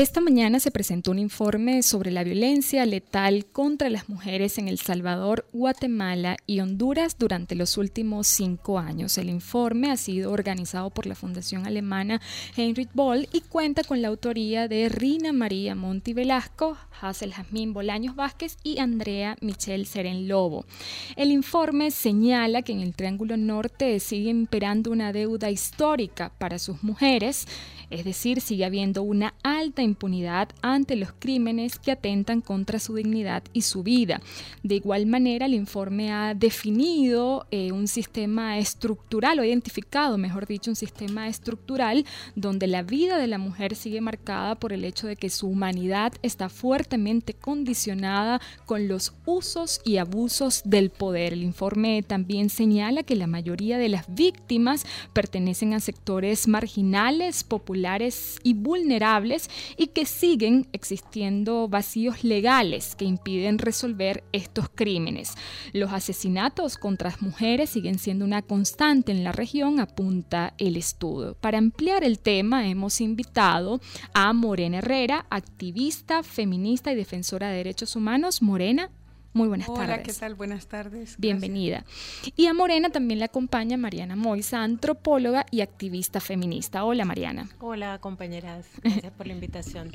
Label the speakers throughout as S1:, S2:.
S1: Esta mañana se presentó un informe sobre la violencia letal contra las mujeres en El Salvador, Guatemala y Honduras durante los últimos cinco años. El informe ha sido organizado por la Fundación Alemana Heinrich Boll y cuenta con la autoría de Rina María Monti Velasco, Hazel Jazmín Bolaños Vázquez y Andrea Michelle Seren Lobo. El informe señala que en el Triángulo Norte sigue imperando una deuda histórica para sus mujeres es decir, sigue habiendo una alta impunidad ante los crímenes que atentan contra su dignidad y su vida. De igual manera, el informe ha definido eh, un sistema estructural, o identificado, mejor dicho, un sistema estructural donde la vida de la mujer sigue marcada por el hecho de que su humanidad está fuertemente condicionada con los usos y abusos del poder. El informe también señala que la mayoría de las víctimas pertenecen a sectores marginales, populares, y vulnerables y que siguen existiendo vacíos legales que impiden resolver estos crímenes. Los asesinatos contra las mujeres siguen siendo una constante en la región, apunta el estudio. Para ampliar el tema hemos invitado a Morena Herrera, activista, feminista y defensora de derechos humanos. Morena, muy buenas tardes.
S2: Hola, ¿qué tal? Buenas tardes.
S1: Bienvenida. Y a Morena también le acompaña Mariana Moisa, antropóloga y activista feminista. Hola, Mariana.
S3: Hola, compañeras. Gracias por la invitación.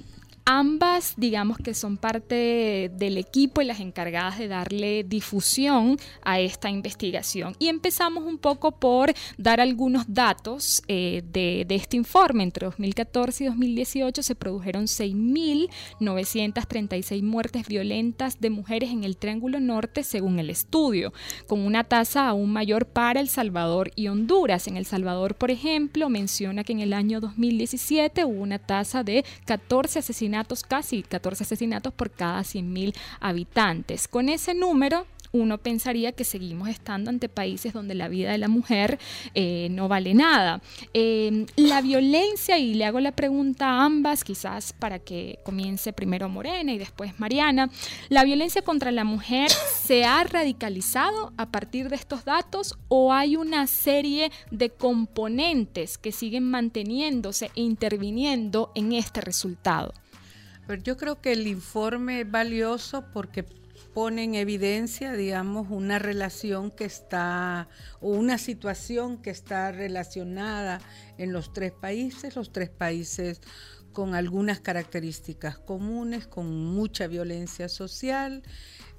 S1: Ambas, digamos que son parte del equipo y las encargadas de darle difusión a esta investigación. Y empezamos un poco por dar algunos datos eh, de, este informe. Entre 2014 y 2018 se produjeron 6.936 muertes violentas de mujeres en el Triángulo Norte, según el estudio, con una tasa aún mayor para El Salvador y Honduras. En El Salvador, por ejemplo, menciona que en el año 2017 hubo una tasa de 14 asesinatos casi 14 asesinatos por cada 100.000 habitantes. Con ese número, uno pensaría que seguimos estando ante países donde la vida de la mujer eh, no vale nada. Em, la violencia, y le hago la pregunta a ambas, quizás para que comience primero Morena y después Mariana, ¿la violencia contra la mujer se ha radicalizado a partir de estos datos o hay una serie de componentes que siguen manteniéndose e interviniendo en este resultado?
S2: Yo creo que el informe es valioso porque pone en evidencia, digamos, una relación que está, o una situación que está relacionada en los tres países, los tres países con algunas características comunes, con mucha violencia social.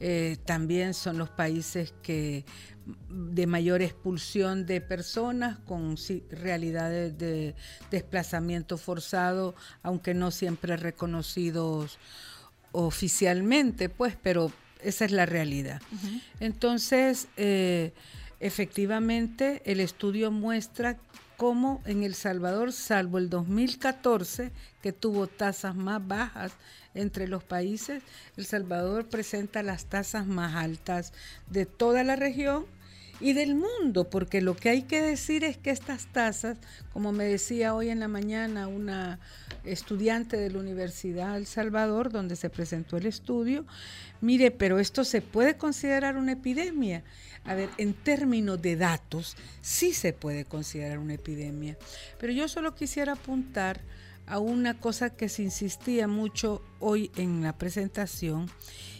S2: Eh, también son los países que de mayor expulsión de personas con realidades de desplazamiento forzado, aunque no siempre reconocidos oficialmente, pues, pero esa es la realidad. Entonces, eh, efectivamente, el estudio muestra cómo en El Salvador, salvo el 2014, que tuvo tasas más bajas entre los países, El Salvador presenta las tasas más altas de toda la región y del mundo, porque lo que hay que decir es que estas tasas, como me decía hoy en la mañana una estudiante de la Universidad El Salvador, donde se presentó el estudio, mire, pero esto se puede considerar una epidemia. A ver, en términos de datos, sí se puede considerar una epidemia, pero yo solo quisiera apuntar a una cosa que se insistía mucho hoy en la presentación,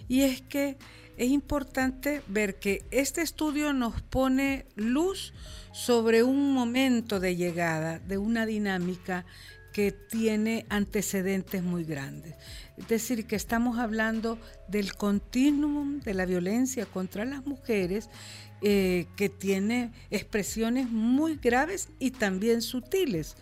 S2: y es que es importante ver que este estudio nos pone luz sobre un momento de llegada de una dinámica que tiene antecedentes muy grandes. Es decir, que estamos hablando del continuum de la violencia contra las mujeres eh, que tiene expresiones muy graves y también sutiles.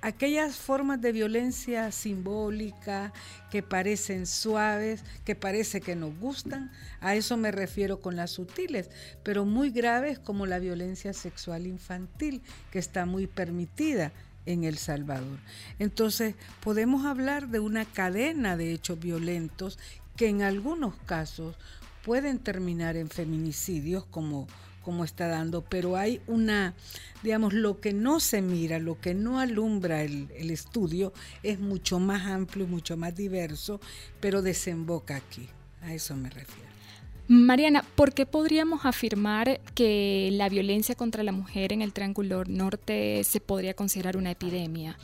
S2: aquellas formas de violencia simbólica que parecen suaves, que parece que nos gustan, a eso me refiero con las sutiles, pero muy graves como la violencia sexual infantil, que está muy permitida en El Salvador. Entonces, podemos hablar de una cadena de hechos violentos que en algunos casos pueden terminar en feminicidios como, como está dando, pero hay una, digamos, lo que no se mira, lo que no alumbra el, el estudio es mucho más amplio, mucho más diverso, pero desemboca aquí. A eso me refiero.
S1: Mariana, ¿por qué podríamos afirmar que la violencia contra la mujer en el Triángulo Norte se podría considerar una epidemia?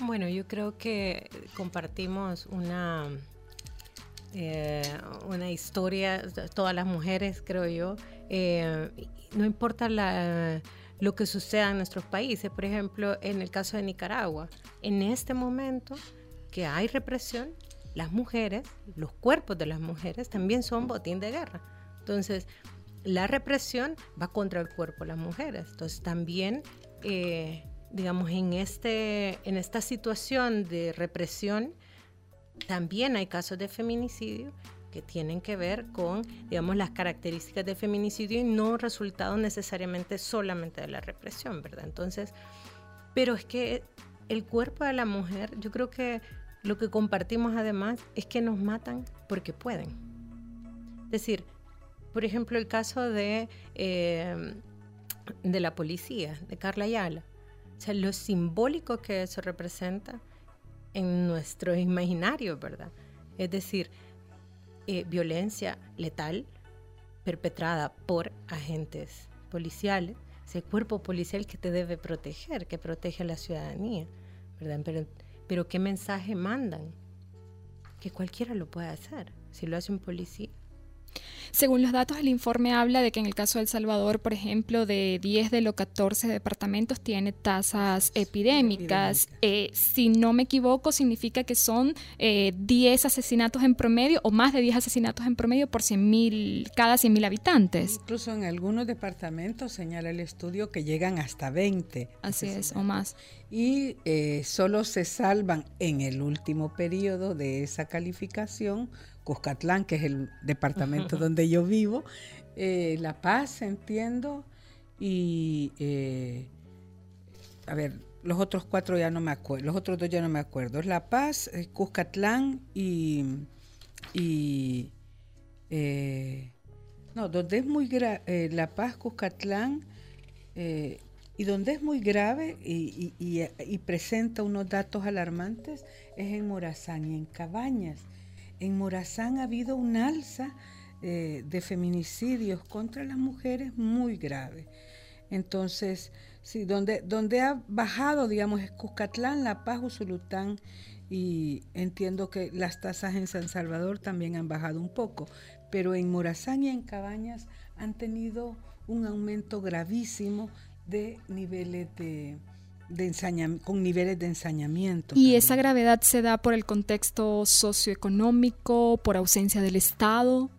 S3: Bueno, yo creo que compartimos una, eh, una historia, todas las mujeres, creo yo. Eh, no importa lo que suceda en nuestros países, por ejemplo, en el caso de Nicaragua, en este momento que hay represión, las mujeres, los cuerpos de las mujeres también son botín de guerra. Entonces, la represión va contra el cuerpo de las mujeres. Entonces, también, eh, digamos, en, este, en esta situación de represión, también hay casos de feminicidio que tienen que ver con, digamos, las características del feminicidio y no resultado necesariamente solamente de la represión, ¿verdad? Entonces, pero es que el cuerpo de la mujer, yo creo que lo que compartimos además es que nos matan porque pueden. Es decir, por ejemplo, el caso de, eh, de la policía, de Carla Ayala. O sea, lo simbólico que eso representa en nuestro imaginario, ¿verdad? Es decir, eh, violencia letal perpetrada por agentes policiales, ese cuerpo policial que te debe proteger, que protege a la ciudadanía, ¿verdad? Pero pero ¿qué mensaje mandan? Que cualquiera lo puede hacer. Si lo hace un policía,
S1: según los datos, el informe habla de que en el caso de El Salvador, por ejemplo, de 10 de los 14 departamentos tiene tasas epidémicas. Eh, si no me equivoco, significa que son 10 eh, asesinatos en promedio o más de 10 asesinatos en promedio por 100 cada 100 mil habitantes.
S2: Incluso en algunos departamentos señala el estudio que llegan hasta 20.
S1: Así es, o más.
S2: Y eh, solo se salvan en el último periodo de esa calificación Cuscatlán, que es el departamento donde yo vivo, eh, La Paz, entiendo, y eh, a ver, los otros cuatro ya no me acuerdo, los otros dos ya no me acuerdo, es La Paz, eh, Cuscatlán y, y no, donde es muy grave, La Paz, Cuscatlán, y donde es muy grave y, y, presenta unos datos alarmantes es en Morazán y en Cabañas en Morazán ha habido un alza eh, de feminicidios contra las mujeres muy grave. Entonces, sí, donde, donde ha bajado, digamos, es Cuscatlán, La Paz, Usulután, y entiendo que las tasas en San Salvador también han bajado un poco, pero en Morazán y en Cabañas han tenido un aumento gravísimo de niveles de, con niveles de ensañamiento.
S1: ¿Y esa gravedad se da por el contexto socioeconómico, por ausencia del Estado?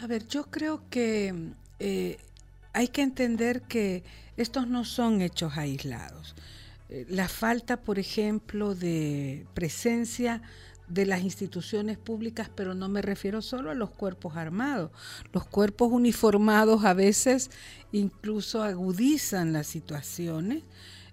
S2: A ver, yo creo que eh, hay que entender que estos no son hechos aislados. Eh, la falta, por ejemplo, de presencia de las instituciones públicas, pero no me refiero solo a los cuerpos armados. Los cuerpos uniformados a veces incluso agudizan las situaciones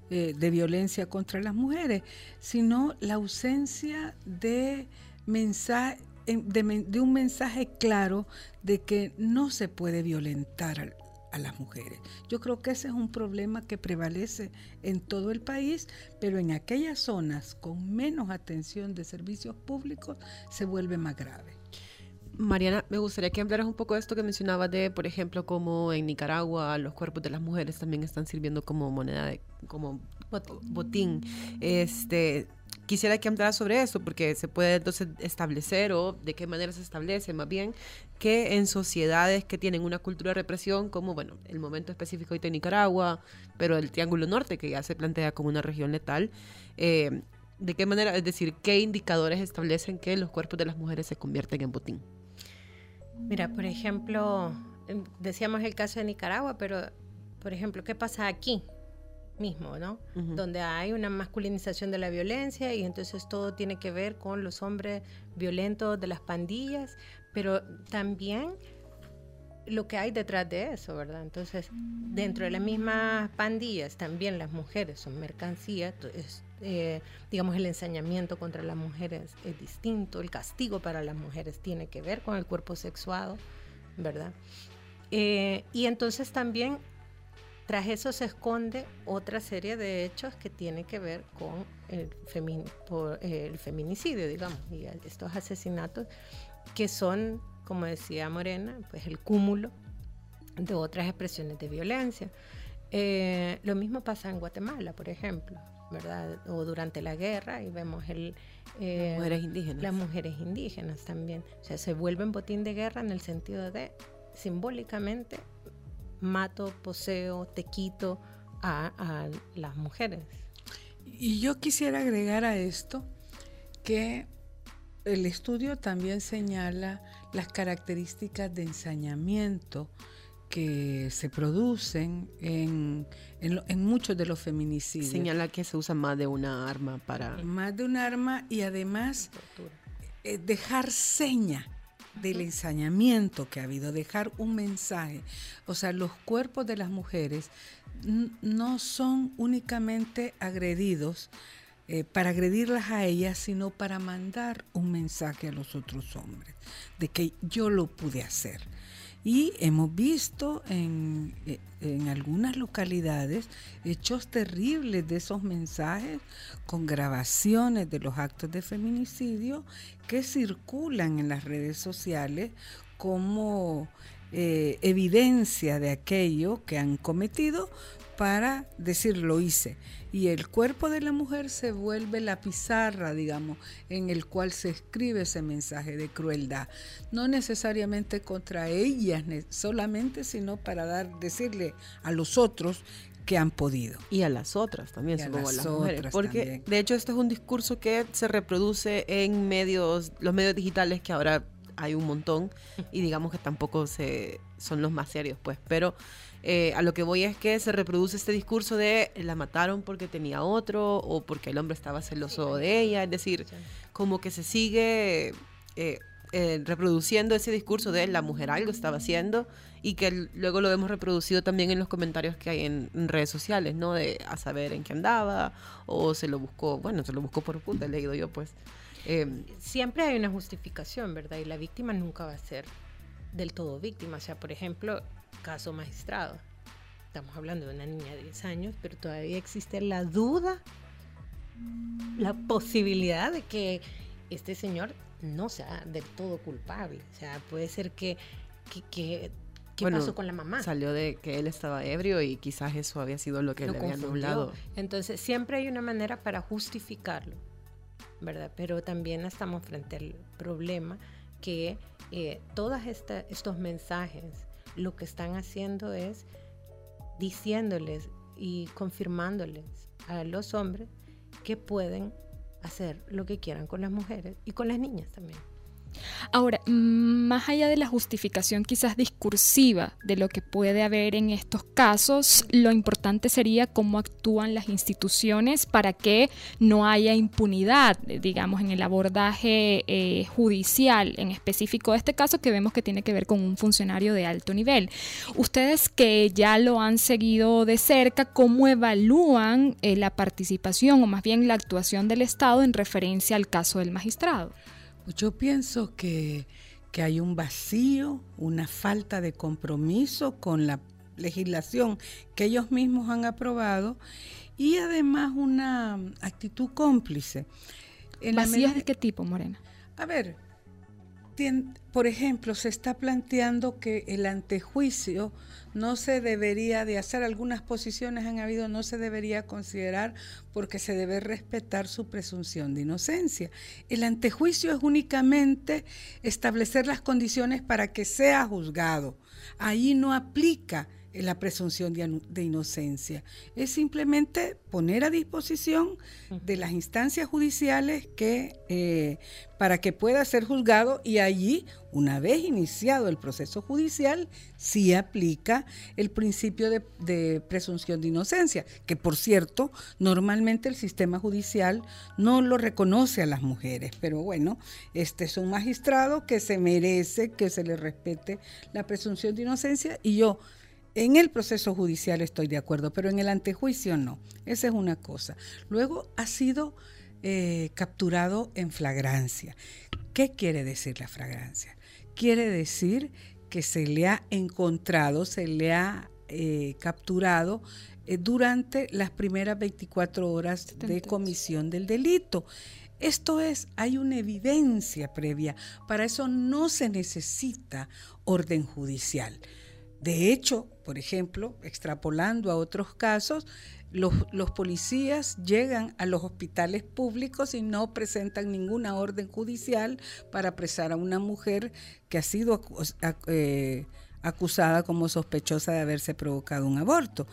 S2: eh, de violencia contra las mujeres, sino la ausencia de, mensaje, de, un mensaje claro de que no se puede violentar a, las mujeres. Yo creo que ese es un problema que prevalece en todo el país, pero en aquellas zonas con menos atención de servicios públicos se vuelve más grave.
S4: Mariana, me gustaría que hablaras un poco de esto que mencionabas de, por ejemplo, cómo en Nicaragua los cuerpos de las mujeres también están sirviendo como moneda de, como botín. Este, quisiera que hablaras sobre eso, porque se puede entonces establecer, o de qué manera se establece más bien, que en sociedades que tienen una cultura de represión, como, bueno, el momento específico de Nicaragua, pero el Triángulo Norte, que ya se plantea como una región letal, eh, ¿de qué manera, es decir, qué indicadores establecen que los cuerpos de las mujeres se convierten en botín?
S3: Mira, por ejemplo, em, decíamos el caso de Nicaragua, pero, por ejemplo, ¿qué pasa aquí? mismo, ¿no? Donde hay una masculinización de la violencia y entonces todo tiene que ver con los hombres violentos de las pandillas, pero también lo que hay detrás de eso, ¿verdad? Entonces, dentro de las mismas pandillas, también las mujeres son mercancías, eh, digamos, el ensañamiento contra las mujeres es distinto, el castigo para las mujeres tiene que ver con el cuerpo sexuado, ¿verdad? Eh, y entonces también tras eso se esconde otra serie de hechos que tiene que ver con el, el feminicidio, digamos, y estos asesinatos que son como decía Morena, pues el cúmulo de otras expresiones de violencia. Eh, lo mismo pasa en Guatemala, por ejemplo, ¿verdad? O durante la guerra y vemos el...
S4: Eh, las mujeres indígenas.
S3: Las mujeres indígenas también. O sea, se vuelven botín de guerra en el sentido de simbólicamente mato, poseo, te quito a, a las mujeres.
S2: Y yo quisiera agregar a esto que el estudio también señala las características de ensañamiento que se producen en, muchos de los feminicidios.
S4: Señala que se usa más de una arma para...
S2: Más de un arma y además eh, dejar seña del ensañamiento que ha habido, dejar un mensaje. O sea, los cuerpos de las mujeres no son únicamente agredidos eh, para agredirlas a ellas, sino para mandar un mensaje a los otros hombres de que yo lo pude hacer. Y hemos visto en, eh, en, algunas localidades hechos terribles de esos mensajes con grabaciones de los actos de feminicidio que circulan en las redes sociales como eh, evidencia de aquello que han cometido para decir lo hice. Y el cuerpo de la mujer se vuelve la pizarra, digamos, en el cual se escribe ese mensaje de crueldad. No necesariamente contra ellas solamente, sino para dar, decirle a los otros que han podido.
S4: Y a las otras también, supongo, a las, mujeres. Porque de hecho este es un discurso que se reproduce en medios, los medios digitales que ahora hay un montón y digamos que tampoco se, son los más serios, pues. Pero eh, a lo que voy es que se reproduce este discurso de la mataron porque tenía otro o porque el hombre estaba celoso de ella, es decir, como que se sigue eh, eh, reproduciendo ese discurso de la mujer algo estaba haciendo y que luego lo hemos reproducido también en los comentarios que hay en, redes sociales, ¿no? De a saber en qué andaba o se lo buscó, bueno, se lo buscó por puta, he leído yo pues.
S3: Em, Siempre hay una justificación, ¿verdad? Y la víctima nunca va a ser del todo víctima. O sea, por ejemplo, caso magistrado. Estamos hablando de una niña de 10 años, pero todavía existe la duda, la posibilidad de que este señor no sea del todo culpable. O sea, puede ser que... que, ¿Qué pasó con la mamá?
S4: Salió de que él estaba ebrio y quizás eso había sido lo que le había nublado.
S3: Entonces, siempre hay una manera para justificarlo. ¿verdad? Pero también estamos frente al problema que eh, todos estos mensajes lo que están haciendo es diciéndoles y confirmándoles a los hombres que pueden hacer lo que quieran con las mujeres y con las niñas también.
S1: Ahora, más allá de la justificación quizás discursiva de lo que puede haber en estos casos, lo importante sería cómo actúan las instituciones para que no haya impunidad, digamos, en el abordaje eh, judicial, en específico de este caso que vemos que tiene que ver con un funcionario de alto nivel. Ustedes que ya lo han seguido de cerca, ¿cómo evalúan eh, la participación o más bien la actuación del Estado en referencia al caso del magistrado?
S2: Yo pienso que, hay un vacío, una falta de compromiso con la legislación que ellos mismos han aprobado y además una actitud cómplice.
S1: ¿Vacías de qué tipo, Morena?
S2: A ver, por ejemplo, se está planteando que el antejuicio no se debería de hacer, algunas posiciones han habido, no se debería considerar porque se debe respetar su presunción de inocencia. El antejuicio es únicamente establecer las condiciones para que sea juzgado. Ahí no aplica la presunción de, inocencia. Es simplemente poner a disposición de las instancias judiciales que eh, para que pueda ser juzgado y allí, una vez iniciado el proceso judicial, sí aplica el principio de, de presunción de inocencia, que por cierto, normalmente el sistema judicial no lo reconoce a las mujeres, pero bueno, este es un magistrado que se merece que se le respete la presunción de inocencia y yo en el proceso judicial estoy de acuerdo, pero en el antejuicio no. Esa es una cosa. Luego ha sido eh, capturado en flagrancia. ¿Qué quiere decir la flagrancia? Quiere decir que se le ha encontrado, se le ha eh, capturado eh, durante las primeras 24 horas de comisión del delito. Esto es, hay una evidencia previa. Para eso no se necesita orden judicial. De hecho, por ejemplo, extrapolando a otros casos, los, policías llegan a los hospitales públicos y no presentan ninguna orden judicial para apresar a una mujer que ha sido eh, acusada como sospechosa de haberse provocado un aborto.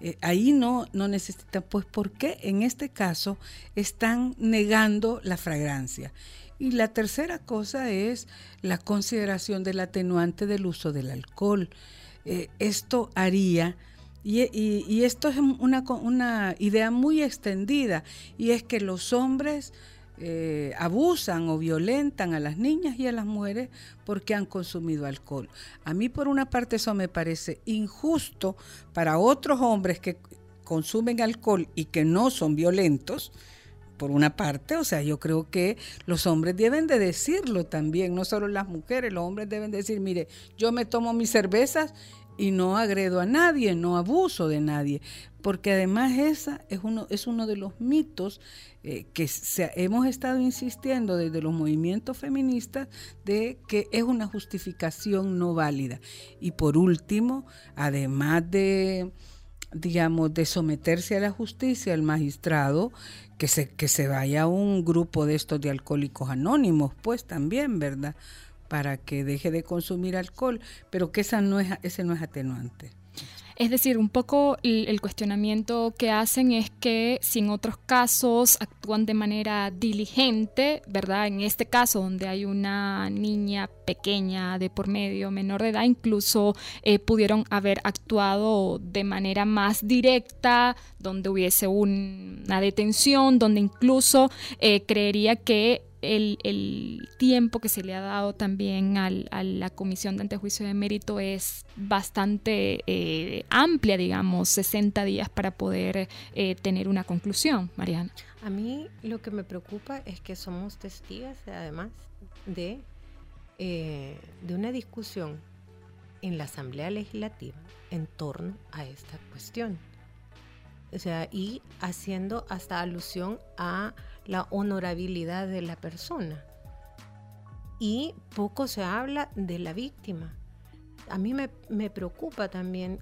S2: Eh, ahí no, no necesitan, pues ¿por qué en este caso están negando la fragrancia? Y la tercera cosa es la consideración del atenuante del uso del alcohol. Eh, esto haría, y, esto es una, una idea muy extendida, y es que los hombres eh, abusan o violentan a las niñas y a las mujeres porque han consumido alcohol. A mí por una parte eso me parece injusto para otros hombres que consumen alcohol y que no son violentos, por una parte, o sea, yo creo que los hombres deben de decirlo también, no solo las mujeres, los hombres deben decir, mire, yo me tomo mis cervezas y no agredo a nadie, no abuso de nadie, porque además esa es uno, es uno de los mitos eh, que hemos estado insistiendo desde los movimientos feministas de que es una justificación no válida. Y por último, además de digamos, de someterse a la justicia, el magistrado, que se, que se vaya un grupo de estos de alcohólicos anónimos, pues también, ¿verdad? Para que deje de consumir alcohol, pero que esa no es, ese no es atenuante.
S1: Es decir, un poco el, cuestionamiento que hacen es que si en otros casos actúan de manera diligente, ¿verdad? En este caso donde hay una niña pequeña de por medio, menor de edad, incluso eh, pudieron haber actuado de manera más directa, donde hubiese una detención, donde incluso eh, creería que el, tiempo que se le ha dado también a la Comisión de Antejuicio de Mérito es bastante eh, amplia, digamos, 60 días para poder eh, tener una conclusión, Mariana.
S3: A mí lo que me preocupa es que somos testigos, además, de, eh, de una discusión en la Asamblea Legislativa en torno a esta cuestión. O sea, y haciendo hasta alusión a la honorabilidad de la persona. Y poco se habla de la víctima. A mí me, preocupa también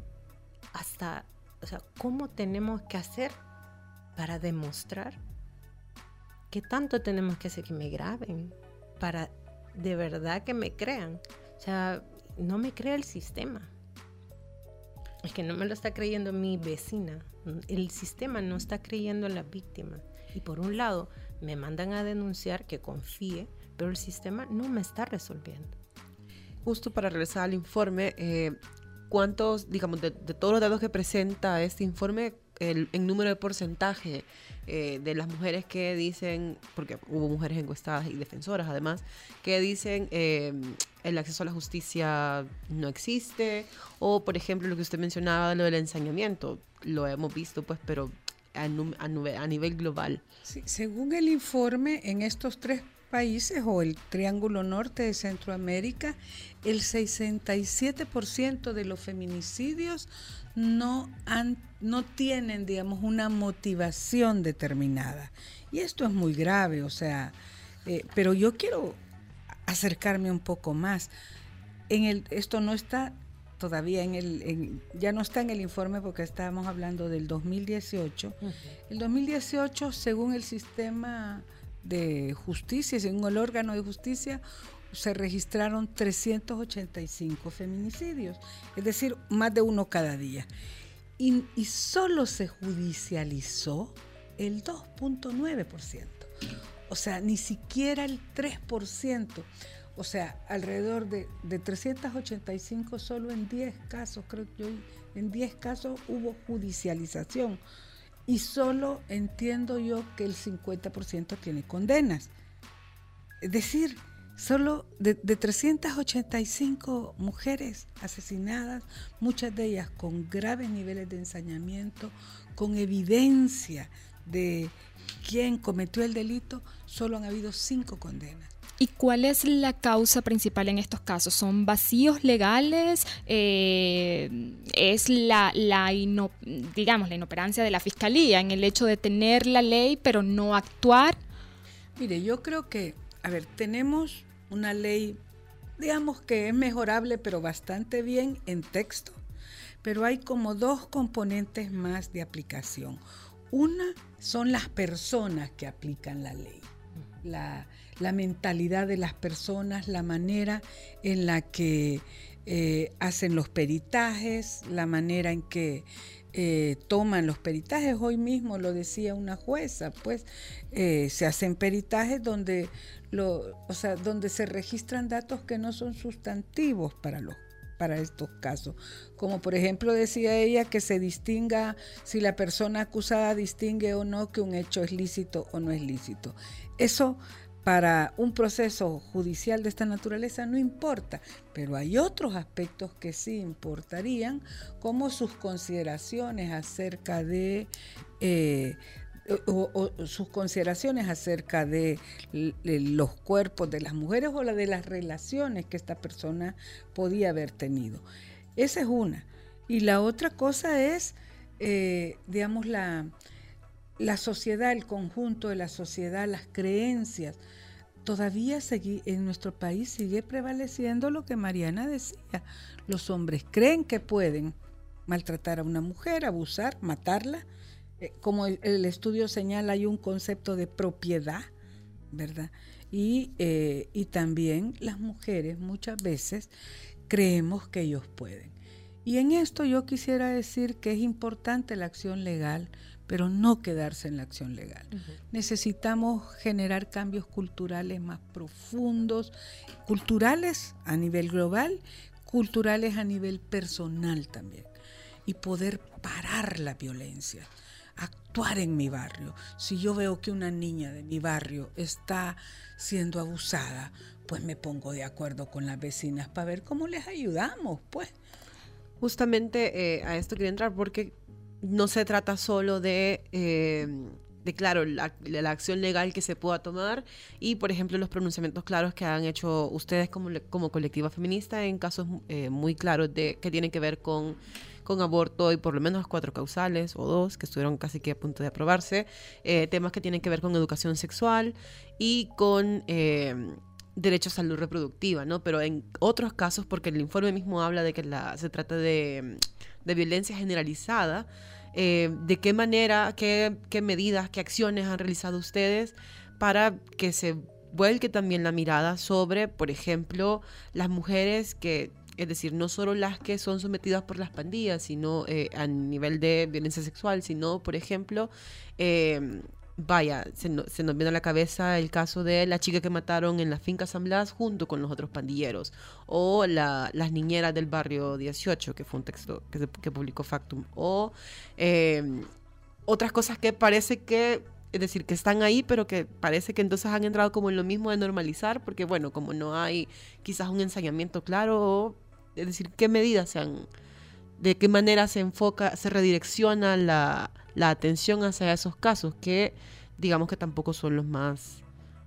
S3: hasta, o sea, cómo tenemos que hacer para demostrar que tanto tenemos que hacer que me graben, para de verdad que me crean. O sea, no me crea el sistema. Es que no me lo está creyendo mi vecina. El sistema no está creyendo en la víctima. Y por un lado, me mandan a denunciar que confíe, pero el sistema no me está resolviendo.
S4: Justo para regresar al informe, eh, ¿cuántos, digamos, de, todos los datos que presenta este informe, el, número de porcentaje eh, de las mujeres que dicen, porque hubo mujeres encuestadas y defensoras además, que dicen eh, el acceso a la justicia no existe, o por ejemplo lo que usted mencionaba, lo del ensañamiento, lo hemos visto pues, pero a, nivel global.
S2: según el informe, en estos tres países o el Triángulo Norte de Centroamérica, el 67% de los feminicidios no, han, no tienen, digamos, una motivación determinada. Y esto es muy grave, o sea, eh, pero yo quiero acercarme un poco más. En el, esto no está todavía en el, ya no está en el informe porque estábamos hablando del 2018. El 2018, según el sistema de justicia, según el órgano de justicia, se registraron 385 feminicidios, es decir, más de uno cada día. Y, y solo se judicializó el 2.9%, o sea, ni siquiera el 3%. O sea, alrededor de, 385 solo en 10 casos, creo que hoy en 10 casos hubo judicialización. Y solo entiendo yo que el 50% tiene condenas. Es decir, solo de, de, 385 mujeres asesinadas, muchas de ellas con graves niveles de ensañamiento, con evidencia de quién cometió el delito, solo han habido 5 condenas.
S1: ¿Y cuál es la causa principal en estos casos? ¿Son vacíos legales? Eh, ¿Es la, la digamos, la inoperancia de la fiscalía en el hecho de tener la ley pero no actuar?
S2: Mire, yo creo que, a ver, tenemos una ley, digamos que es mejorable, pero bastante bien en texto, pero hay como dos componentes más de aplicación. Una son las personas que aplican la ley, la, mentalidad de las personas, la manera en la que eh, hacen los peritajes, la manera en que eh, toman los peritajes. Hoy mismo lo decía una jueza, pues eh, se hacen peritajes donde, o sea, donde se registran datos que no son sustantivos para los para estos casos. Como por ejemplo decía ella que se distinga si la persona acusada distingue o no que un hecho es lícito o no es lícito. Eso para un proceso judicial de esta naturaleza no importa, pero hay otros aspectos que sí importarían, como sus consideraciones acerca de... Eh, sus consideraciones acerca de, los cuerpos de las mujeres o la de las relaciones que esta persona podía haber tenido. Esa es una. Y la otra cosa es, eh, digamos, la, la sociedad, el conjunto de la sociedad, las creencias. Todavía en nuestro país sigue prevaleciendo lo que Mariana decía. Los hombres creen que pueden maltratar a una mujer, abusar, matarla. Eh, como el, estudio señala, hay un concepto de propiedad, ¿verdad? Y, eh, y también las mujeres muchas veces creemos que ellos pueden. Y en esto yo quisiera decir que es importante la acción legal, pero no quedarse en la acción legal. Necesitamos generar cambios culturales más profundos, culturales a nivel global, culturales a nivel personal también, y poder parar la violencia, actuar en mi barrio. Si yo veo que una niña de mi barrio está siendo abusada, pues me pongo de acuerdo con las vecinas para ver cómo les ayudamos, pues.
S4: Justamente eh, a esto quería entrar porque no se trata solo de, eh, de claro, la, acción legal que se pueda tomar y, por ejemplo, los pronunciamientos claros que han hecho ustedes como, como colectiva feminista en casos eh, muy claros de que tienen que ver con, con aborto y por lo menos cuatro causales o dos que estuvieron casi que a punto de aprobarse, eh, temas que tienen que ver con educación sexual y con derecho a salud reproductiva, ¿no? Pero en otros casos, porque el informe mismo habla de que la, se trata de de violencia generalizada, eh, de qué manera, qué, qué medidas, qué acciones han realizado ustedes para que se vuelque también la mirada sobre, por ejemplo, las mujeres que, es decir, no solo las que son sometidas por las pandillas, sino eh, a nivel de violencia sexual, sino, por ejemplo, eh, vaya, se, nos viene a la cabeza el caso de la chica que mataron en la finca San Blas junto con los otros pandilleros, o las niñeras del barrio 18, que fue un texto que, publicó Factum, o eh, otras cosas que parece que, es decir, que están ahí, pero que parece que entonces han entrado como en lo mismo de normalizar, porque bueno, como no hay quizás un ensañamiento claro, es decir, qué medidas se han de qué manera se enfoca, se redirecciona la, la atención hacia esos casos que digamos que tampoco son los más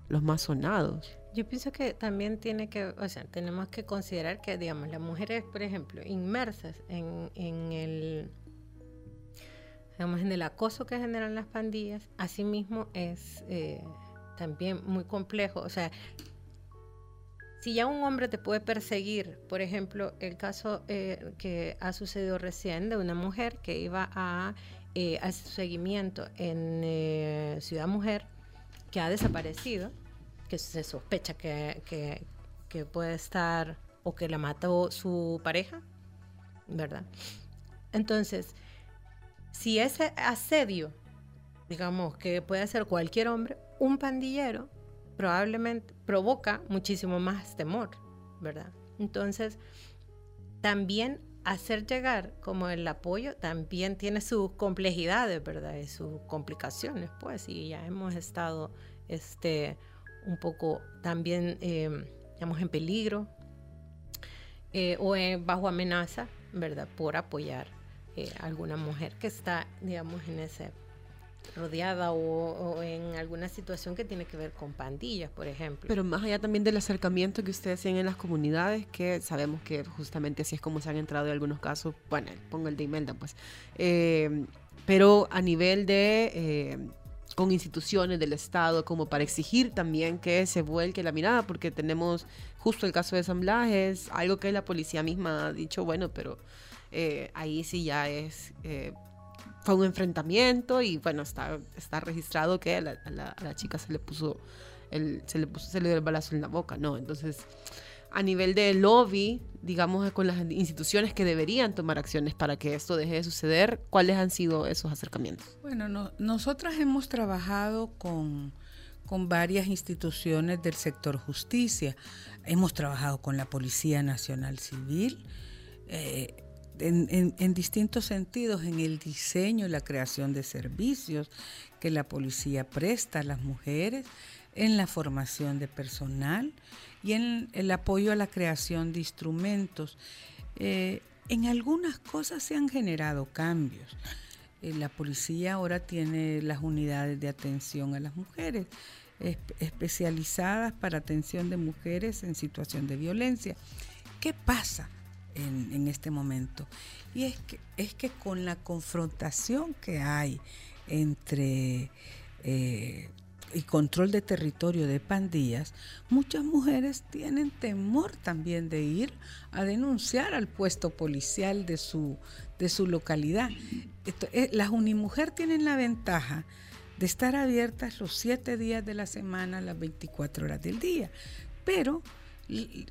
S4: los más sonados.
S3: Yo pienso que también tiene que, o sea, tenemos que considerar que, digamos, las mujeres, por ejemplo, inmersas en, en el, digamos, en el acoso que generan las pandillas, asimismo es eh, también muy complejo. O sea, si ya un hombre te puede perseguir, por ejemplo, el caso eh, que ha sucedido recién de una mujer que iba a eh, hacer seguimiento en eh, Ciudad Mujer, que ha desaparecido, que se sospecha que, que, puede estar o que la mató su pareja, ¿verdad? Entonces, si ese asedio, digamos, que puede hacer cualquier hombre, un pandillero probablemente provoca muchísimo más temor, ¿verdad? Entonces, también hacer llegar como el apoyo también tiene sus complejidades, ¿verdad? Y sus complicaciones, pues, y ya hemos estado este, un poco también, eh, digamos, en peligro eh, o bajo amenaza, ¿verdad? Por apoyar eh, a alguna mujer que está, digamos, en ese rodeada o, en alguna situación que tiene que ver con pandillas, por ejemplo.
S4: Pero más allá también del acercamiento que ustedes tienen en las comunidades, que sabemos que justamente así es como se han entrado en algunos casos, bueno, pongo el de Imelda, pues, eh, pero a nivel de, eh, con instituciones del Estado como para exigir también que se vuelque la mirada, porque tenemos justo el caso de San Blas, es algo que la policía misma ha dicho, bueno, pero eh, ahí sí ya es... fue un enfrentamiento y bueno, está, está registrado que a la, chica se le puso el, se le puso, se le dio el balazo en la boca, ¿no? Entonces, a nivel de lobby, digamos, con las instituciones que deberían tomar acciones para que esto deje de suceder, ¿cuáles han sido esos acercamientos?
S2: Bueno, nosotras hemos trabajado con, con varias instituciones del sector justicia. Hemos trabajado con la Policía Nacional Civil. Eh, en, distintos sentidos, en el diseño y la creación de servicios que la policía presta a las mujeres, en la formación de personal y en el apoyo a la creación de instrumentos. Eh, en algunas cosas se han generado cambios. Eh, la policía ahora tiene las unidades de atención a las mujeres, especializadas para atención de mujeres en situación de violencia. ¿Qué pasa en, este momento? Y es que, es que con la confrontación que hay entre eh, y control de territorio de pandillas, muchas mujeres tienen temor también de ir a denunciar al puesto policial de su, de su localidad. Eh, las Unimujer tienen la ventaja de estar abiertas los siete días de la semana, las 24 horas del día. Pero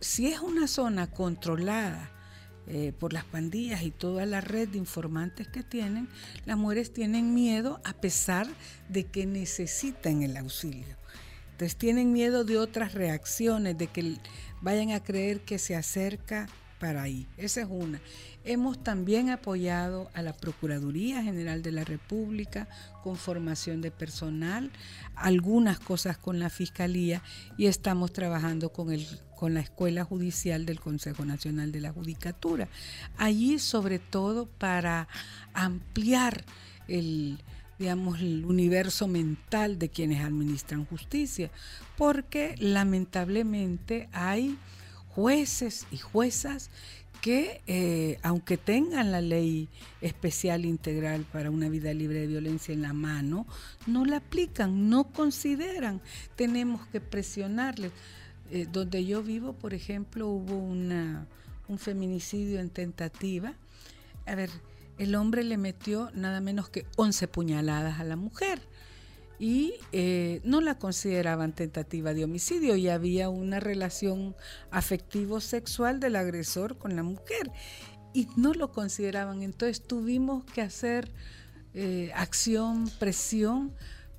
S2: si es una zona controlada, eh, por las pandillas y toda la red de informantes que tienen, las mujeres tienen miedo a pesar de que necesitan el auxilio. Entonces tienen miedo de otras reacciones, de que vayan a creer que se acerca para ahí. Esa es una. Hemos también apoyado a la Procuraduría General de la República con formación de personal, algunas cosas con la Fiscalía y estamos trabajando con, el, con la Escuela Judicial del Consejo Nacional de la Judicatura. Allí sobre todo para ampliar el, digamos, el universo mental de quienes administran justicia, porque lamentablemente hay jueces y juezas que, eh, aunque tengan la ley especial integral para una vida libre de violencia en la mano, no la aplican, no consideran. Tenemos que presionarles. Eh, donde yo vivo, por ejemplo, hubo una, un feminicidio en tentativa. A ver, el hombre le metió nada menos que 11 puñaladas a la mujer y eh, no la consideraban tentativa de homicidio y había una relación afectivo-sexual del agresor con la mujer y no lo consideraban. Entonces tuvimos que hacer eh, acción, presión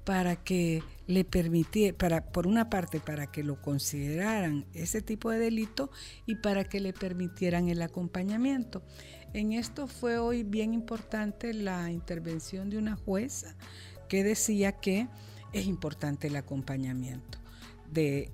S2: para que le permitiera, por una parte, para que lo consideraran ese tipo de delito y para que le permitieran el acompañamiento. En esto fue hoy bien importante la intervención de una jueza que decía que es importante el acompañamiento de,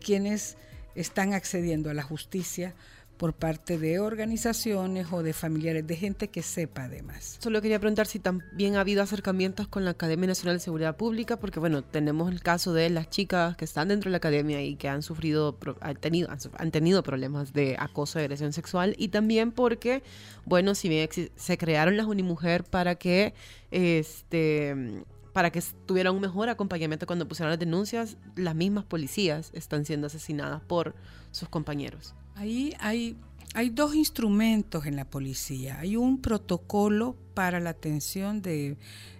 S2: quienes están accediendo a la justicia por parte de organizaciones o de familiares, de gente que sepa además.
S4: Solo quería preguntar si también ha habido acercamientos con la Academia Nacional de Seguridad Pública, porque bueno, tenemos el caso de las chicas que están dentro de la academia y que han sufrido, han tenido, han tenido problemas de acoso y agresión sexual, y también porque, bueno, si bien se crearon las Unimujer para que este para que tuviera un mejor acompañamiento cuando pusieron las denuncias, las mismas policías están siendo asesinadas por sus compañeros.
S2: Ahí hay, hay dos instrumentos en la policía. Hay un protocolo para la atención de,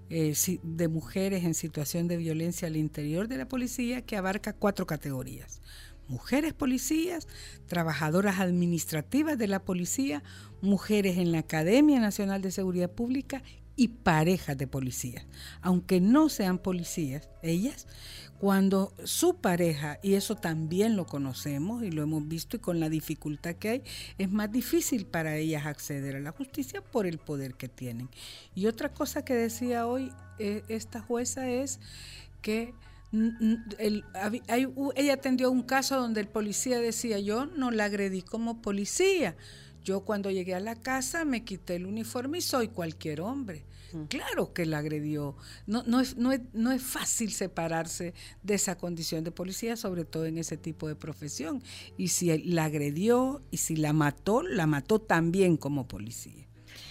S2: eh, de mujeres en situación de violencia al interior de la policía que abarca cuatro categorías. Mujeres policías, trabajadoras administrativas de la policía, mujeres en la Academia Nacional de Seguridad Pública y parejas de policías. Aunque no sean policías, ellas, cuando su pareja, y eso también lo conocemos y lo hemos visto y con la dificultad que hay, es más difícil para ellas acceder a la justicia por el poder que tienen. Y otra cosa que decía hoy eh, esta jueza es que ella atendió un caso donde el policía decía, yo no la agredí como policía yo cuando llegué a la casa me quité el uniforme y soy cualquier hombre. Claro que la agredió. No, no, es, no, es, no es fácil separarse de esa condición de policía, sobre todo en ese tipo de profesión. Y si la agredió y si la mató, la mató también como policía.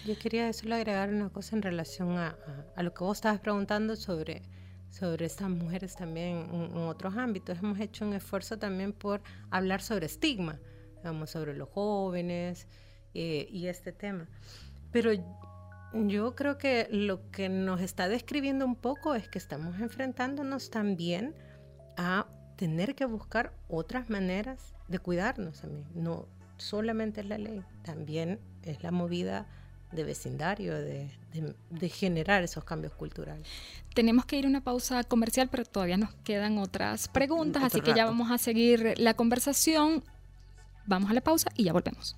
S3: Yo quería solo agregar una cosa en relación a, a, lo que vos estabas preguntando sobre sobre estas mujeres también en, otros ámbitos. Hemos hecho un esfuerzo también por hablar sobre estigma, digamos, sobre los jóvenes eh, y este tema. Pero yo creo que lo que nos está describiendo un poco es que estamos enfrentándonos también a tener que buscar otras maneras de cuidarnos también. No solamente es la ley, también es la movida de vecindario, de, generar esos cambios culturales.
S1: Tenemos que ir a una pausa comercial, pero todavía nos quedan otras preguntas, así que ya vamos a seguir la conversación. Vamos a la pausa y ya volvemos.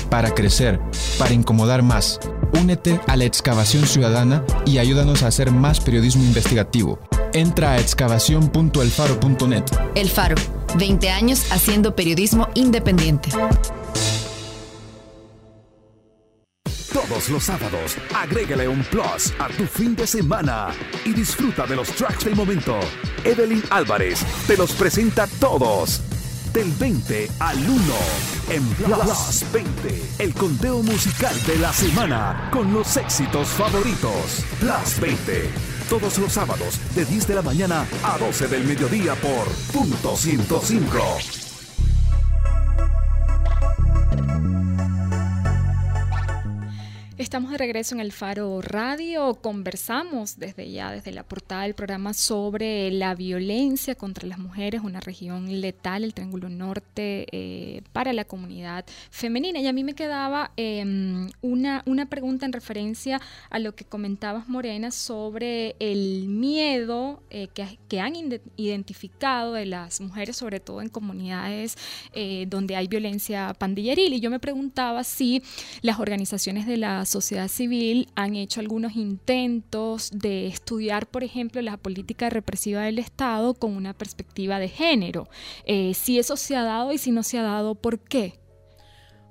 S5: para crecer, para incomodar más. Únete a la excavación ciudadana y ayúdanos a hacer más periodismo investigativo. Entra a excavación.elfaro.net.
S6: El Faro, 20 años haciendo periodismo independiente.
S7: Todos los sábados, agrégale un plus a tu fin de semana y disfruta de los tracks del momento. Evelyn Álvarez te los presenta todos. Del 20 al 1 en Plus 20, el conteo musical de la semana con los éxitos favoritos. Plus 20, todos los sábados de 10 de la mañana a 12 del mediodía por punto 105.
S1: Estamos de regreso en el Faro Radio. Conversamos desde ya, desde la portada del programa, sobre la violencia contra las mujeres, una región letal, el Triángulo Norte, eh, para la comunidad femenina. Y a mí me quedaba em, una, una pregunta en referencia a lo que comentabas, Morena, sobre el miedo eh, que, que, han identificado de las mujeres, sobre todo en comunidades eh, donde hay violencia pandilleril. Y yo me preguntaba si las organizaciones de la sociedad civil han hecho algunos intentos de estudiar, por ejemplo, la política represiva del Estado con una perspectiva de género. Eh, si eso se ha dado y si no se ha dado, ¿por qué?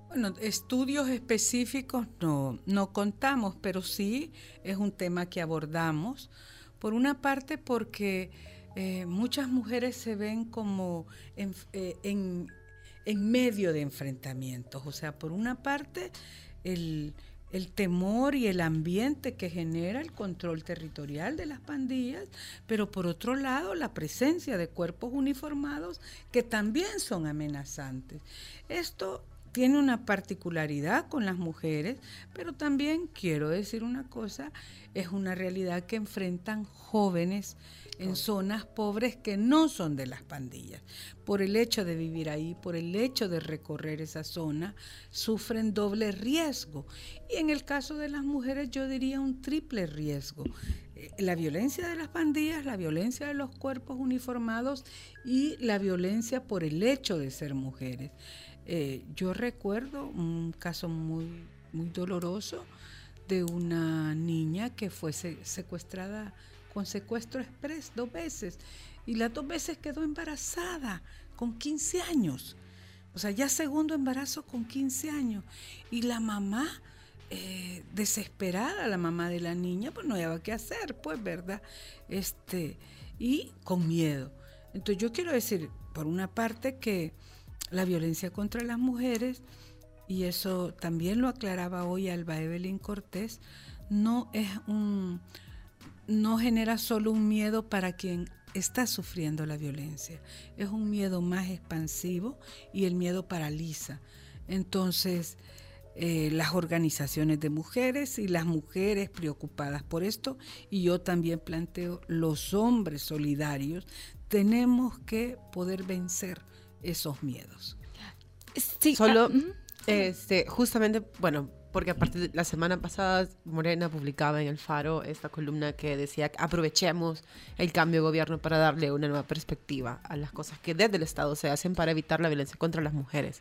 S2: Bueno, estudios específicos no, no contamos, pero sí es un tema que abordamos. Por una parte porque eh, muchas mujeres se ven como en, eh, en, en medio de enfrentamientos. O sea, por una parte, el, el temor y el ambiente que genera el control territorial de las pandillas, pero por otro lado la presencia de cuerpos uniformados que también son amenazantes. Esto tiene una particularidad con las mujeres, pero también quiero decir una cosa, es una realidad que enfrentan jóvenes en zonas pobres que no son de las pandillas. Por el hecho de vivir ahí, por el hecho de recorrer esa zona, sufren doble riesgo. Y en el caso de las mujeres yo diría un triple riesgo. Eh, la violencia de las pandillas, la violencia de los cuerpos uniformados y la violencia por el hecho de ser mujeres. Eh, yo recuerdo un caso muy, muy doloroso de una niña que fue secuestrada con secuestro express dos veces y las dos veces quedó embarazada con 15 años. O sea, ya segundo embarazo con 15 años. Y la mamá eh, desesperada la mamá de la niña, pues no había qué hacer, pues, ¿verdad? Este, y con miedo. Entonces yo quiero decir, por una parte, que la violencia contra las mujeres, y eso también lo aclaraba hoy Alba Evelyn Cortés, no es un no genera solo un miedo para quien está sufriendo la violencia, es un miedo más expansivo y el miedo paraliza. Entonces, eh, las organizaciones de mujeres y las mujeres preocupadas por esto, y yo también planteo los hombres solidarios, tenemos que poder vencer esos miedos.
S4: Sí, Solo, ah, este, justamente, bueno, porque aparte de la semana pasada Morena publicaba en el Faro esta columna que decía que aprovechemos el cambio de gobierno para darle una nueva perspectiva a las cosas que desde el Estado se hacen para evitar la violencia contra las mujeres.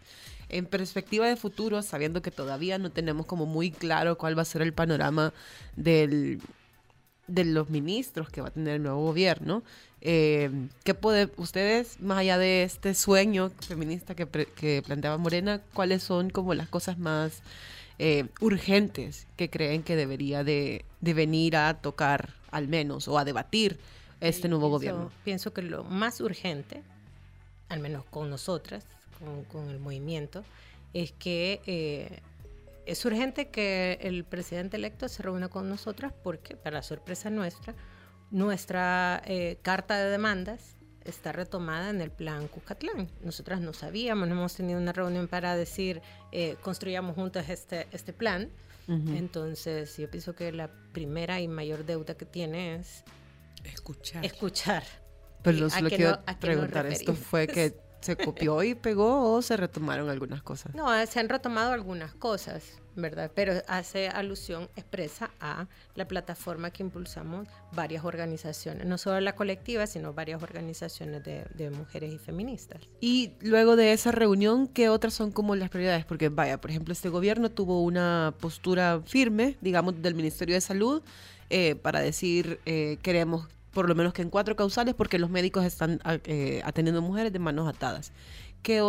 S4: En perspectiva de futuro, sabiendo que todavía no tenemos como muy claro cuál va a ser el panorama del, de los ministros que va a tener el nuevo gobierno, eh, ¿qué puede, ustedes, más allá de este sueño feminista que, que planteaba Morena, cuáles son como las cosas más eh, urgentes que creen que debería de, venir a tocar al menos o a debatir este nuevo gobierno?
S3: Pienso que lo más urgente, al menos con nosotras, con, el movimiento, es que eh, es urgente que el presidente electo se reúna con nosotras porque, para sorpresa nuestra, nuestra eh, carta de demandas está retomada en el plan Cuscatlán. Nosotras no sabíamos, no hemos tenido una reunión para decir, eh, construyamos juntos este, este plan. Entonces, yo pienso que la primera y mayor deuda que tiene es
S2: escuchar.
S3: Escuchar.
S4: Pero solo quiero preguntar, ¿esto fue que se copió y pegó o se retomaron algunas cosas?
S3: No, se han retomado algunas cosas. ¿verdad? Pero hace alusión expresa a la plataforma que impulsamos varias organizaciones, no solo la colectiva, sino varias organizaciones de, mujeres y feministas.
S4: Y luego de esa reunión, ¿qué otras son como las prioridades? Porque vaya, por ejemplo, este gobierno tuvo una postura firme, digamos, del Ministerio de Salud eh, para decir eh, queremos por lo menos que en cuatro causales porque los médicos están eh, atendiendo mujeres de manos atadas. ¿Qué,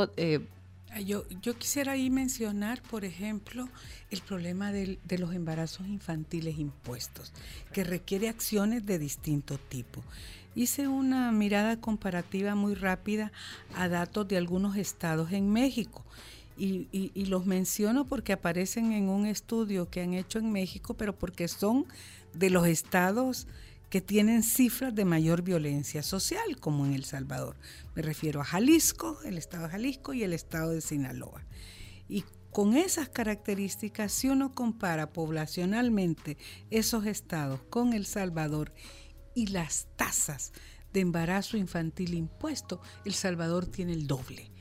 S2: yo, yo quisiera ahí mencionar, por ejemplo, el problema de, los embarazos infantiles impuestos, que requiere acciones de distinto tipo. Hice una mirada comparativa muy rápida a datos de algunos estados en México. Y, y, los menciono porque aparecen en un estudio que han hecho en México, pero porque son de los estados que tienen cifras de mayor violencia social, como en El Salvador. Me refiero a Jalisco, el estado de Jalisco y el estado de Sinaloa. Y con esas características, si uno compara poblacionalmente esos estados con El Salvador y las tasas de embarazo infantil impuesto, El Salvador tiene el doble.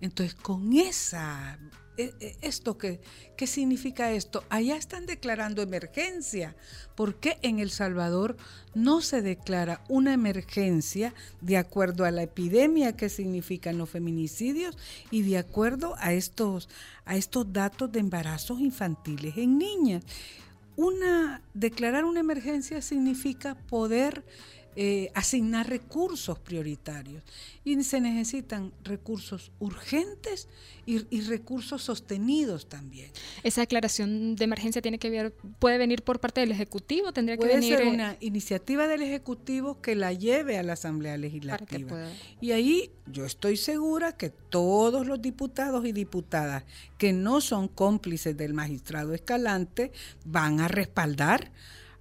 S2: Entonces, con esa e, e, ¿Esto qué, qué significa esto? Allá están declarando emergencia. ¿Por qué en El Salvador no se declara una emergencia de acuerdo a la epidemia que significan los feminicidios y de acuerdo a estos, a estos datos de embarazos infantiles en niñas? Una, declarar una emergencia significa poder eh, asignar recursos prioritarios. Y se necesitan recursos urgentes y, recursos sostenidos también.
S1: Esa declaración de emergencia tiene que ver, puede venir por parte del Ejecutivo, tendría
S2: que
S1: venir.
S2: ser una iniciativa del Ejecutivo que la lleve a la Asamblea Legislativa. Y ahí yo estoy segura que todos los diputados y diputadas que no son cómplices del magistrado Escalante van a respaldar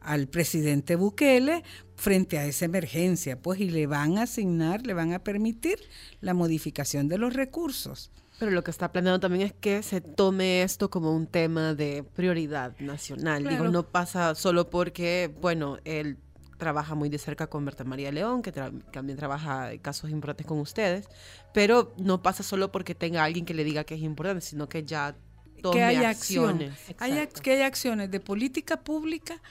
S2: al presidente Bukele frente a esa emergencia, pues, y le van a asignar, le van a permitir la modificación de los recursos.
S4: Pero lo que está planeado también es que se tome esto como un tema de prioridad nacional. Digo, no pasa solo porque, bueno, él trabaja muy de cerca con Berta María León, que también trabaja casos importantes con ustedes, pero no pasa solo porque tenga alguien que le diga que es importante, sino que ya tome acciones.
S2: que haya acciones de política pública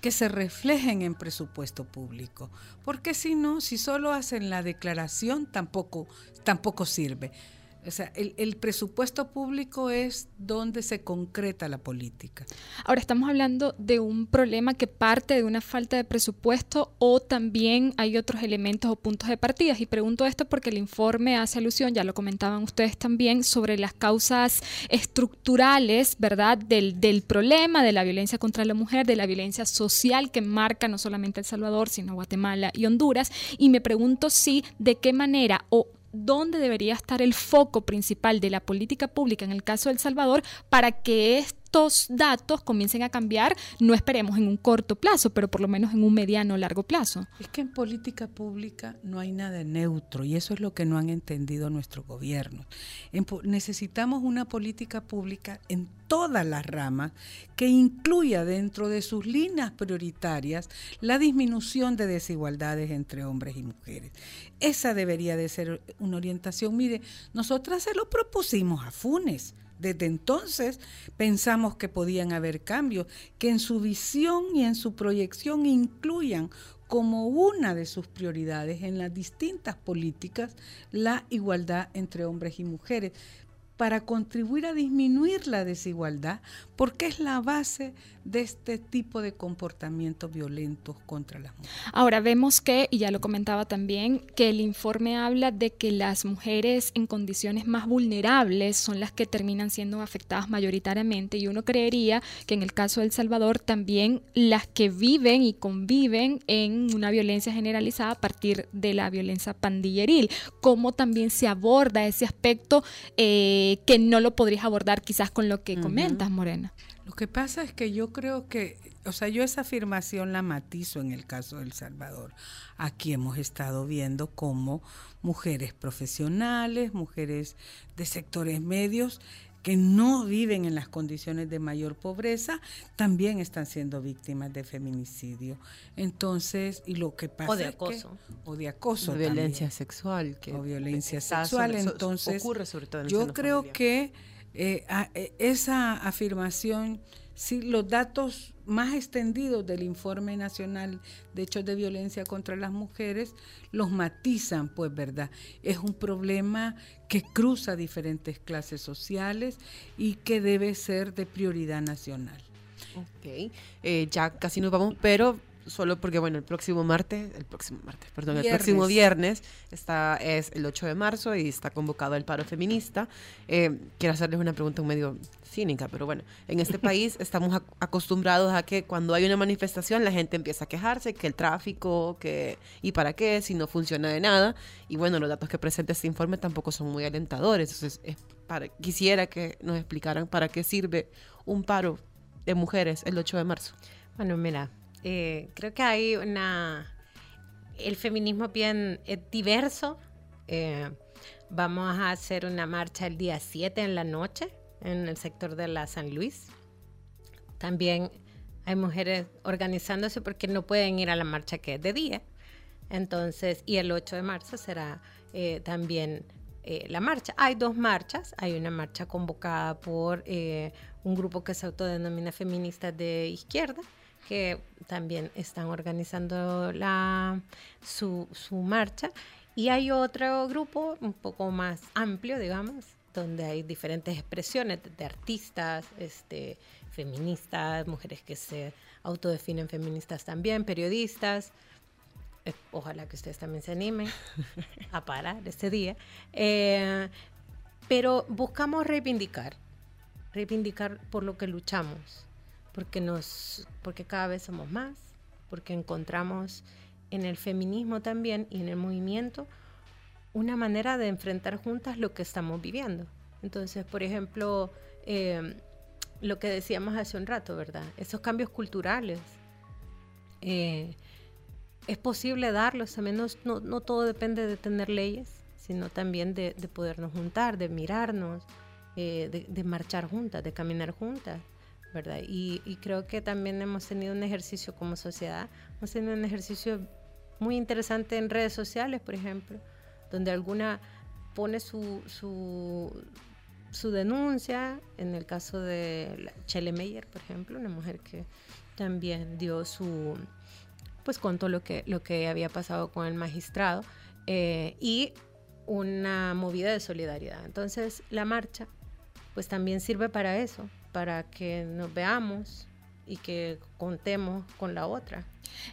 S2: que se reflejen en presupuesto público, porque si no, si solo hacen la declaración tampoco tampoco sirve. O sea, el, el, presupuesto público es donde se concreta la política.
S1: Ahora estamos hablando de un problema que parte de una falta de presupuesto o también hay otros elementos o puntos de partida. Y pregunto esto porque el informe hace alusión, ya lo comentaban ustedes también, sobre las causas estructurales, ¿verdad?, del, del problema de la violencia contra la mujer, de la violencia social que marca no solamente El Salvador, sino Guatemala y Honduras. Y me pregunto si de qué manera o dónde debería estar el foco principal de la política pública en el caso de El Salvador para que estos datos comiencen a cambiar, no esperemos en un corto plazo, pero por lo menos en un mediano o largo plazo.
S2: Es que en política pública no hay nada neutro y eso es lo que no han entendido nuestros gobiernos. necesitamos una política pública en todas las ramas que incluya dentro de sus líneas prioritarias la disminución de desigualdades entre hombres y mujeres. Esa debería de ser una orientación. Mire, nosotras se lo propusimos a Funes desde entonces pensamos que podían haber cambios, que en su visión y en su proyección incluyan como una de sus prioridades en las distintas políticas la igualdad entre hombres y mujeres para contribuir a disminuir la desigualdad, porque es la base de este tipo de comportamientos violentos contra las mujeres.
S1: Ahora vemos que, y ya lo comentaba también, que el informe habla de que las mujeres en condiciones más vulnerables son las que terminan siendo afectadas mayoritariamente y uno creería que en el caso de El Salvador también las que viven y conviven en una violencia generalizada a partir de la violencia pandilleril, cómo también se aborda ese aspecto eh, que no lo podrías abordar quizás con lo que comentas, Morena.
S2: Lo que pasa es que yo creo que, o sea, yo esa afirmación la matizo en el caso de El Salvador. Aquí hemos estado viendo cómo mujeres profesionales, mujeres de sectores medios, que no viven en las condiciones de mayor pobreza, también están siendo víctimas de feminicidio. Entonces, y lo que pasa
S3: o de acoso.
S2: o de acoso.
S4: O violencia sexual.
S2: Que o violencia sexual. Entonces, yo creo que eh, eh, esa afirmación, si los datos más extendidos del Informe Nacional de Hechos de Violencia contra las Mujeres los matizan, pues, ¿verdad? Es un problema que cruza diferentes clases sociales y que debe ser de prioridad nacional.
S4: Ok, eh, ya casi nos vamos, pero solo porque, bueno, el próximo martes, el próximo martes, perdón, el próximo viernes está, es el 8 de marzo y está convocado el paro feminista. Eh, quiero hacerles una pregunta un medio cínica, pero bueno, en este país estamos acostumbrados a que cuando hay una manifestación la gente empieza a quejarse, que el tráfico, que y para qué, si no funciona de nada. Y bueno, los datos que presenta este informe tampoco son muy alentadores. Entonces, para, quisiera que nos explicaran para qué sirve un paro de mujeres el 8 de marzo.
S3: Bueno, mira, eh, creo que hay una... El feminismo bien eh, diverso. Eh, vamos a hacer una marcha el día 7 en la noche en el sector de la San Luis. También hay mujeres organizándose porque no pueden ir a la marcha que es de día. Entonces, y el 8 de marzo será también la marcha. Hay dos marchas. Hay una marcha convocada por un grupo que se autodenomina Feministas de Izquierda que también están organizando la, su, su marcha. Y hay otro grupo un poco más amplio, digamos, donde hay diferentes expresiones de, artistas, este, feministas, mujeres que se autodefinen feministas también, periodistas. Eh, ojalá que ustedes también se animen a parar este día. Eh, pero buscamos reivindicar, reivindicar por lo que luchamos porque, nos, porque cada vez somos más, porque encontramos en el feminismo también y en el movimiento una manera de enfrentar juntas lo que estamos viviendo. Entonces, por ejemplo, em, lo que decíamos hace un rato, ¿verdad? Esos cambios culturales. Eh, es posible darlos, también no, no, todo depende de tener leyes, sino también de, podernos juntar, de mirarnos, eh, de, de marchar juntas, de caminar juntas. ¿Verdad? Y, creo que también hemos tenido un ejercicio como sociedad, hemos tenido un ejercicio muy interesante en redes sociales, por ejemplo, donde alguna pone su, su, denuncia, en el caso de Chele Meyer, por ejemplo, una mujer que también dio su, pues contó lo que, lo que había pasado con el magistrado, eh, y una movida de solidaridad. Entonces, la marcha, pues también sirve para eso, para que nos veamos y que contemos con la otra.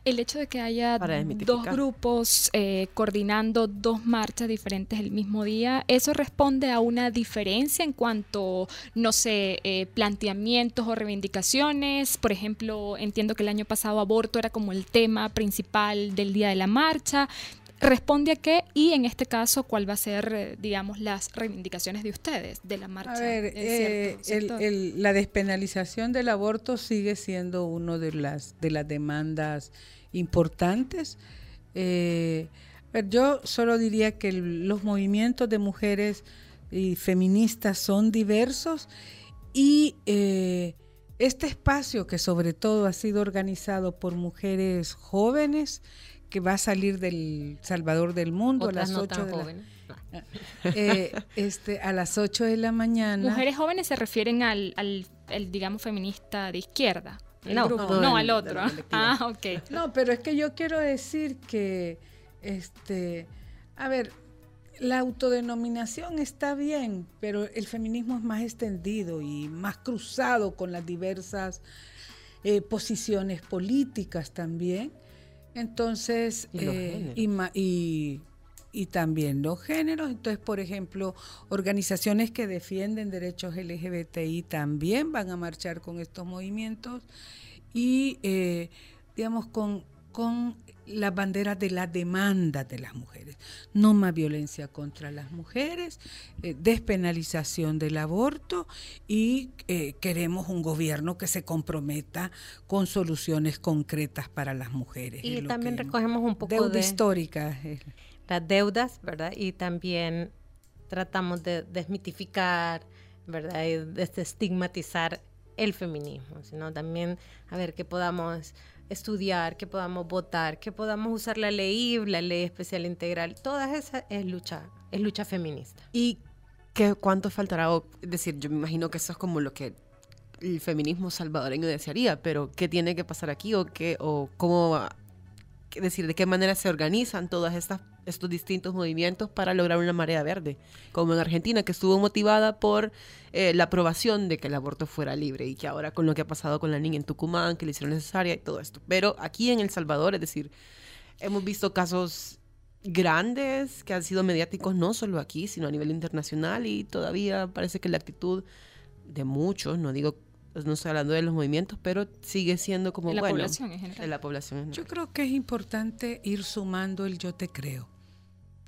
S1: El hecho de que haya dos grupos eh, coordinando dos marchas diferentes el mismo día, ¿eso responde a una diferencia en cuanto, no sé, eh, planteamientos o reivindicaciones? Por ejemplo, entiendo que el año pasado aborto era como el tema principal del día de la marcha responde a qué y en este caso cuál va a ser, eh, digamos, las reivindicaciones de ustedes de la marcha. A
S2: ver, eh, la despenalización del aborto sigue siendo una de las, de las demandas importantes. Eh, yo solo diría que los movimientos de mujeres y feministas son diversos y este espacio que sobre todo ha sido organizado por mujeres jóvenes, que va a salir del Salvador del Mundo a las 8 de la, eh, este, a las 8 de la mañana.
S1: Mujeres jóvenes se refieren al, al, digamos, feminista de izquierda.
S3: No,
S1: no, al otro. Ah, ok.
S2: No, pero es que yo quiero decir que, este, a ver, la autodenominación está bien, pero el feminismo es más extendido y más cruzado con las diversas eh, posiciones políticas también. Entonces, y, eh, y, también los géneros. Entonces, por ejemplo, organizaciones que defienden derechos LGBTI también van a marchar con estos movimientos y, eh, digamos, con, con la bandera de la demanda de las mujeres. No más violencia contra las mujeres, eh, despenalización del aborto y eh, queremos un gobierno que se comprometa con soluciones concretas para las mujeres.
S3: Y también recogemos un poco
S2: deuda histórica.
S3: Las deudas, ¿verdad? Y también tratamos de desmitificar, ¿verdad? Y desestigmatizar el feminismo, sino también a ver que podamos estudiar, que podamos votar, que podamos usar la ley, la ley especial integral, todas esas es lucha, es lucha feminista.
S4: ¿Y qué, cuánto faltará? es decir, yo me imagino que eso es como lo que el feminismo salvadoreño desearía, pero ¿qué tiene que pasar aquí o qué o cómo decir, de qué manera se organizan estas estos distintos movimientos para lograr una marea verde, como en Argentina, que estuvo motivada por eh, la aprobación de que el aborto fuera libre y que ahora con lo que ha pasado con la niña en Tucumán, que le hicieron necesaria y todo esto. Pero aquí en El Salvador, es decir, hemos visto casos grandes que han sido mediáticos no solo aquí, sino a nivel internacional y todavía parece que la actitud de muchos, no digo no estoy hablando de los movimientos, pero sigue siendo como
S1: la
S4: bueno,
S1: población en general.
S4: la población
S2: Yo creo que es importante ir sumando el yo te creo.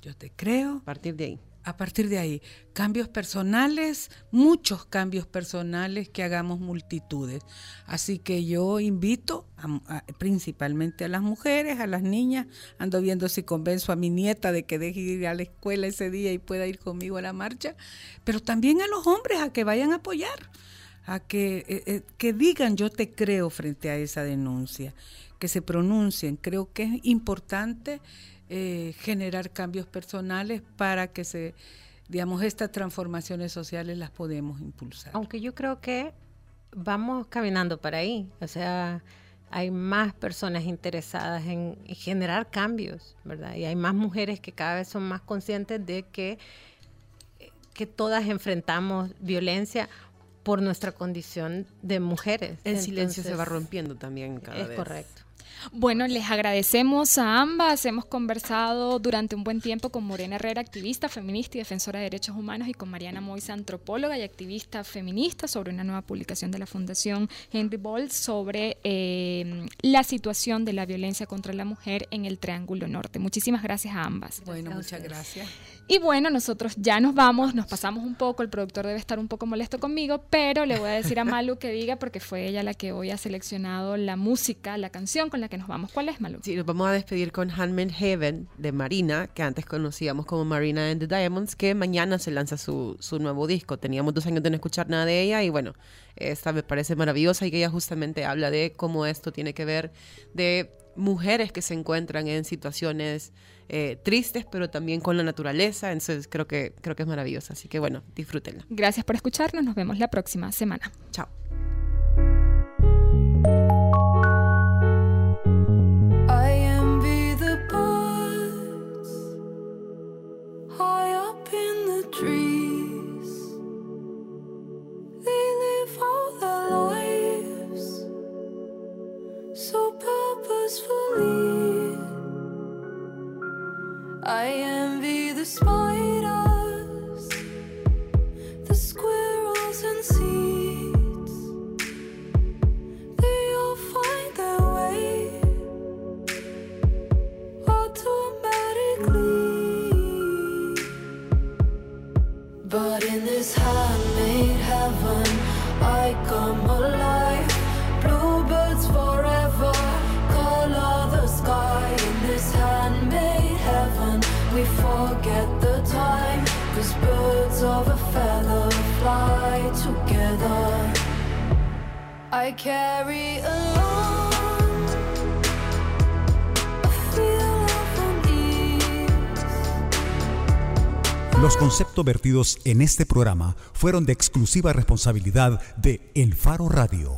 S2: Yo te creo.
S4: A partir de ahí.
S2: A partir de ahí, cambios personales, muchos cambios personales que hagamos multitudes. Así que yo invito principalmente a las mujeres, a las niñas, ando viendo si convenzo a mi nieta de que deje ir a la escuela ese día y pueda ir conmigo a la marcha, pero también a los hombres a que vayan a apoyar, a que, eh, eh, que digan yo te creo frente a esa denuncia, que se pronuncien. Creo que es importante eh, generar cambios personales para que se, digamos, estas transformaciones sociales las podemos impulsar.
S3: Aunque yo creo que vamos caminando para ahí, o sea, hay más personas interesadas en, generar cambios, ¿verdad? Y hay más mujeres que cada vez son más conscientes de que, que todas enfrentamos violencia por nuestra condición de mujeres.
S4: El silencio se va rompiendo también cada vez.
S3: Es correcto.
S1: Bueno, les agradecemos a ambas. Hemos conversado durante un buen tiempo con Morena Herrera, activista, feminista y defensora de derechos humanos, y con Mariana Moisa, antropóloga y activista feminista, sobre una nueva publicación de la Fundación Henry Bolt sobre eh, la situación de la violencia contra la mujer en el Triángulo Norte. Muchísimas gracias a ambas.
S2: Bueno, muchas gracias.
S1: Y bueno, nosotros ya nos vamos, nos pasamos un poco, el productor debe estar un poco molesto conmigo, pero le voy a decir a Malu que diga, porque fue ella la que hoy ha seleccionado la música, la canción con la que nos vamos. ¿Cuál es, Malu?
S4: Sí, nos vamos a despedir con Handmaid Heaven de Marina, que antes conocíamos como Marina and the Diamonds, que mañana se lanza su, su nuevo disco. Teníamos dos años de no escuchar nada de ella y bueno, esta me parece maravillosa y que ella justamente habla de cómo esto tiene que ver de mujeres que se encuentran en situaciones eh, tristes, pero también con la naturaleza. Entonces creo que, creo que es maravillosa. Así que bueno, disfrútenla.
S1: Gracias por escucharnos. Nos vemos la próxima semana.
S4: Chao.
S8: en este programa fueron de exclusiva responsabilidad de El Faro Radio.